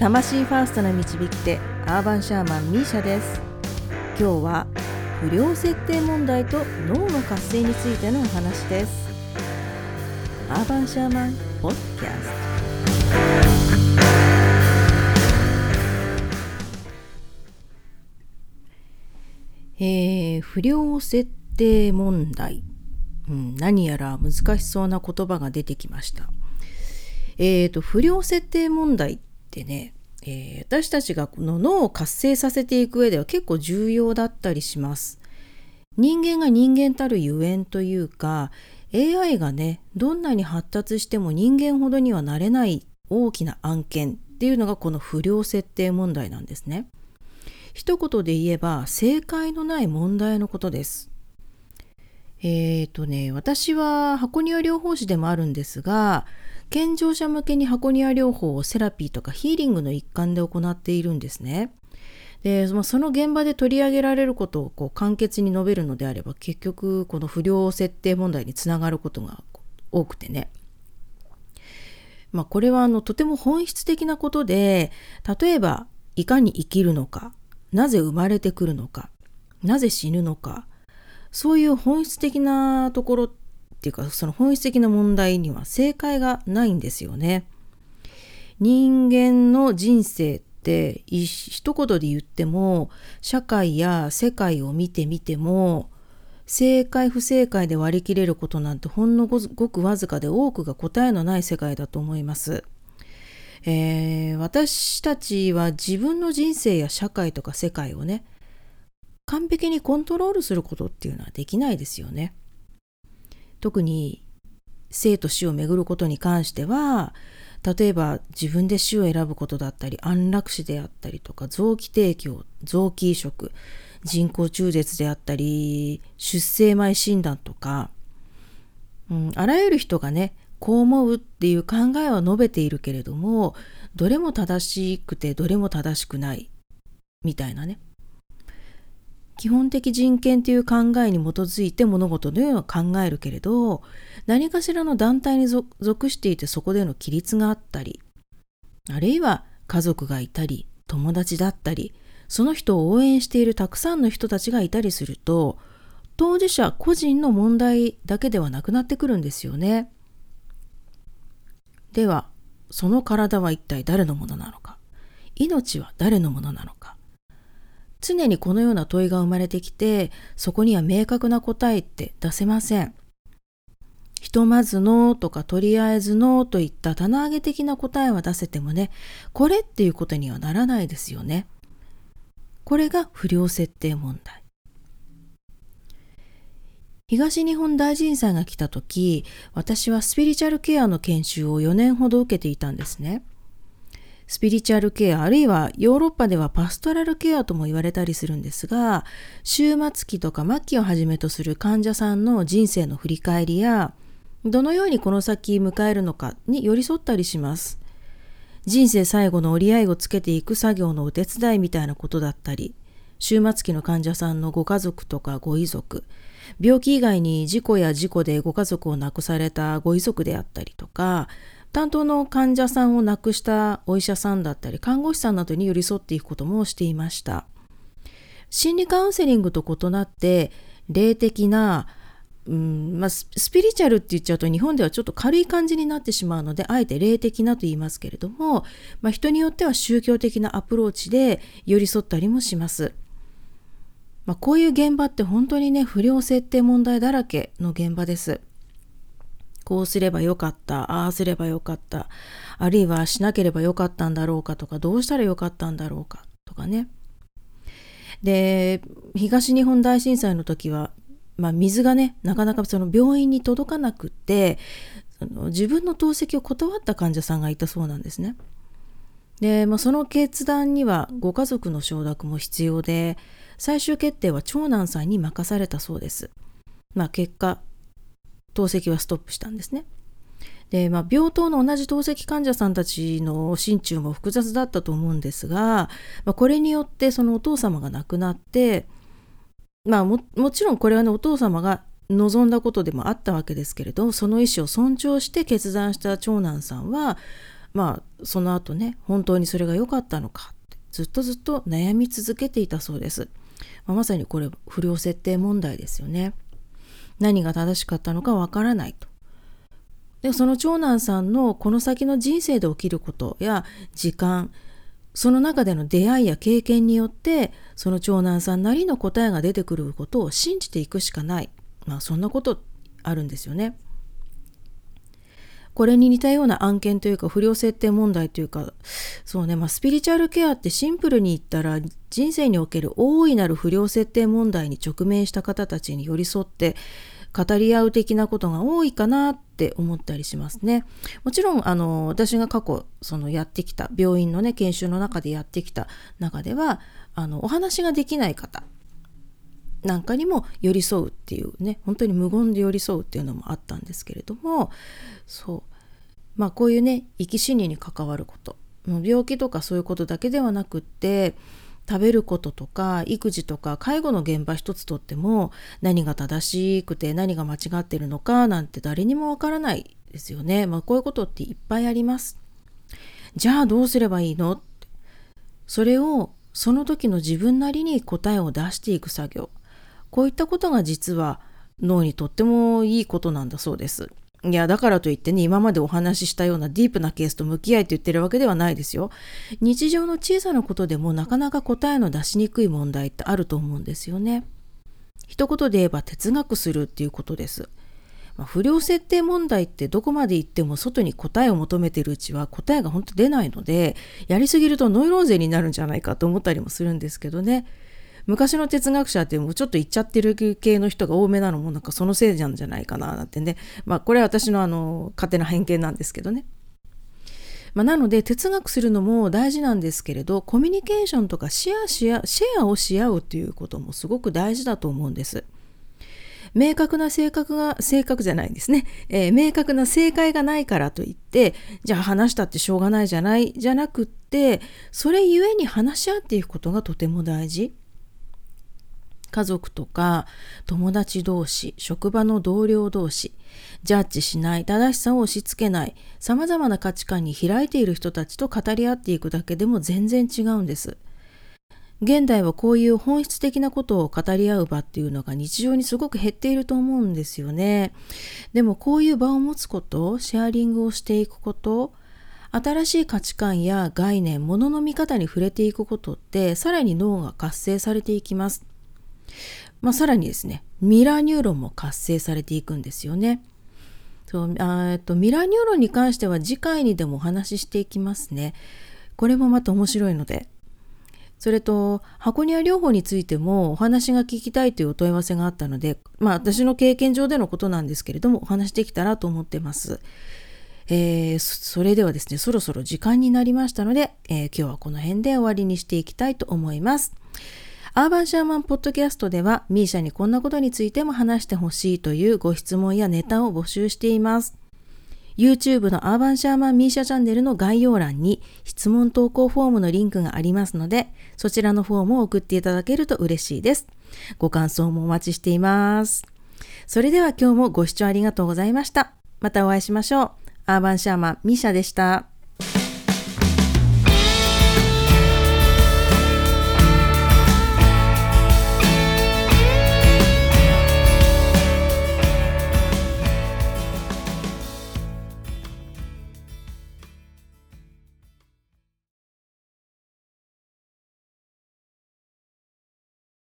魂ファーストな導き手アーバンシャーマンミーシャです。今日は不良設定問題と脳の活性についてのお話です。アーバンシャーマンポッキャスト。えー、不良設定問題、うん、何やら難しそうな言葉が出てきました。えーと、不良設定問題ってね、えー、私たちがこの脳を活性させていく上では結構重要だったりします。人間が人間たるゆえんというか AI がねどんなに発達しても人間ほどにはなれない大きな案件っていうのがこの不良設定問題なんですね。一言で言えば正解のない問題のことです。えっ、ー、とね私は箱庭療法士でもあるんですが健常者向けに箱庭療法をセラピーとかヒーリングの一環で行っているんですね。でその現場で取り上げられることをこう簡潔に述べるのであれば結局この不良設定問題につながることが多くてね。まあ、これはあのとても本質的なことで例えばいかに生きるのかなぜ生まれてくるのかなぜ死ぬのかそういう本質的なところっっていうかその本質的な問題には正解がないんですよね。人間の人生って一言で言っても社会や世界を見てみても正解不正解で割り切れることなんてほんのごくわずかで多くが答えのない世界だと思います。えー、私たちは自分の人生や社会とか世界をね完璧にコントロールすることっていうのはできないですよね。特に生と死をめぐることに関しては例えば自分で死を選ぶことだったり安楽死であったりとか臓器提供臓器移植人工中絶であったり出生前診断とか、うん、あらゆる人がねこう思うっていう考えは述べているけれどもどれも正しくてどれも正しくないみたいなね。基本的人権という考えに基づいて物事のようを考えるけれど何かしらの団体に属していてそこでの規律があったりあるいは家族がいたり友達だったりその人を応援しているたくさんの人たちがいたりすると当事者個人の問題だけではなくなってくるんですよね。ではその体は一体誰のものなのか命は誰のものなのか常にこのような問いが生まれてきて、そこには明確な答えって出せません。ひとまずのとかとりあえずのといった棚上げ的な答えは出せてもね、これっていうことにはならないですよね。これが不良設定問題。東日本大震災が来た時、私はスピリチュアルケアの研修を4年ほど受けていたんですね。スピリチュアルケアあるいはヨーロッパではパストラルケアとも言われたりするんですが終末期とか末期をはじめとする患者さんの人生の振り返りやどのようにこの先迎えるのかに寄り添ったりします。人生最後の折り合いをつけていく作業のお手伝いみたいなことだったり終末期の患者さんのご家族とかご遺族病気以外に事故や事故でご家族を亡くされたご遺族であったりとか担当の患者さんを亡くしたお医者さんだったり看護師さんなどに寄り添っていくこともしていました心理カウンセリングと異なって霊的なうんまあ、スピリチュアルって言っちゃうと日本ではちょっと軽い感じになってしまうのであえて霊的なと言いますけれども、まあ、人によっては宗教的なアプローチで寄り添ったりもします。まあ、こういう現場って本当にね不良設定問題だらけの現場です。こうすればよかった、ああすればよかった、あるいはしなければよかったんだろうかとか、どうしたらよかったんだろうかとかね。で、東日本大震災の時は、まあ、水がね、なかなかその病院に届かなくて、その自分の透析を断った患者さんがいたそうなんですね。で、まあ、その決断にはご家族の承諾も必要で、最終決定は長男さんに任されたそうです。まあ、結果、透析はストップしたんですね。で、まあ、病棟の同じ透析患者さんたちの心中も複雑だったと思うんですが、まあ、これによってそのお父様が亡くなって、まあも、もちろんこれはね、お父様が望んだことでもあったわけですけれど、その意思を尊重して決断した長男さんは、まあその後ね本当にそれが良かったのかってずっとずっと悩み続けていたそうです、まあ、まさにこれ不良設定問題ですよね何が正しかったのかわからないとでその長男さんのこの先の人生で起きることや時間その中での出会いや経験によってその長男さんなりの答えが出てくることを信じていくしかないまあそんなことあるんですよね。これに似たような案件というか不良設定問題というかそうねまあスピリチュアルケアってシンプルに言ったら人生における大いなる不良設定問題に直面した方たちに寄り添って語り合う的なことが多いかなって思ったりしますね。もちろんあの私が過去そのやってきた病院のね研修の中でやってきた中ではあのお話ができない方なんかにも寄り添うっていうね本当に無言で寄り添うっていうのもあったんですけれどもそうまあこういうね生き死にに関わること病気とかそういうことだけではなくって食べることとか育児とか介護の現場一つとっても何が正しくて何が間違ってるのかなんて誰にもわからないですよね。まあこういうことっていっぱいあります。じゃあどうすればいいの？それをその時の自分なりに答えを出していく作業。こういったことが実は脳にとってもいいことなんだそうです。いや、だからといってね、今までお話ししたようなディープなケースと向き合いと言ってるわけではないですよ。日常の小さなことでもなかなか答えの出しにくい問題ってあると思うんですよね。一言で言えば哲学するっていうことです。まあ、不良設定問題ってどこまで行っても外に答えを求めてるうちは答えが本当出ないので、やりすぎるとノイローゼになるんじゃないかと思ったりもするんですけどね。昔の哲学者ってもうちょっと言っちゃってる系の人が多めなのもなんかそのせいなんじゃないかななんてねまあこれは私のあの勝手な偏見なんですけどね。まあ、なので哲学するのも大事なんですけれどコミュニケーションとかシェアシェアシェアをし合うということもすごく大事だと思うんです。明確な性格が正確じゃないんですね、えー、明確な正解がないからといってじゃあ話したってしょうがないじゃないじゃなくってそれゆえに話し合っていくことがとても大事家族とか友達同士職場の同僚同士ジャッジしない正しさを押し付けないさまざまな価値観に開いている人たちと語り合っていくだけでも全然違うんです。現代はこういう本質的なことを語り合う場っていうのが日常にすごく減っていると思うんですよね。でもこういう場を持つこと、シェアリングをしていくこと、新しい価値観や概念、ものの見方に触れていくことってさらに脳が活性されていきます。まあ、さらにですねミラーニューロンも活性されていくんですよね。そうあとミラーニューロンに関しては次回にでもお話ししていきますね。これもまた面白いので。それと箱庭療法についてもお話が聞きたいというお問い合わせがあったので、まあ私の経験上でのことなんですけれどもお話できたらと思ってます。えー、それではですね、そろそろ時間になりましたので、えー、今日はこの辺で終わりにしていきたいと思います。アーバンシャーマンポッドキャストでは、ミーシャにこんなことについても話してほしいというご質問やネタを募集しています。YouTube のアーバンシャーマンミーシャチャンネルの概要欄に質問投稿フォームのリンクがありますので、そちらのフォームを送っていただけると嬉しいです。ご感想もお待ちしています。それでは今日もご視聴ありがとうございました。またお会いしましょう。アーバンシャーマンミーシャでした。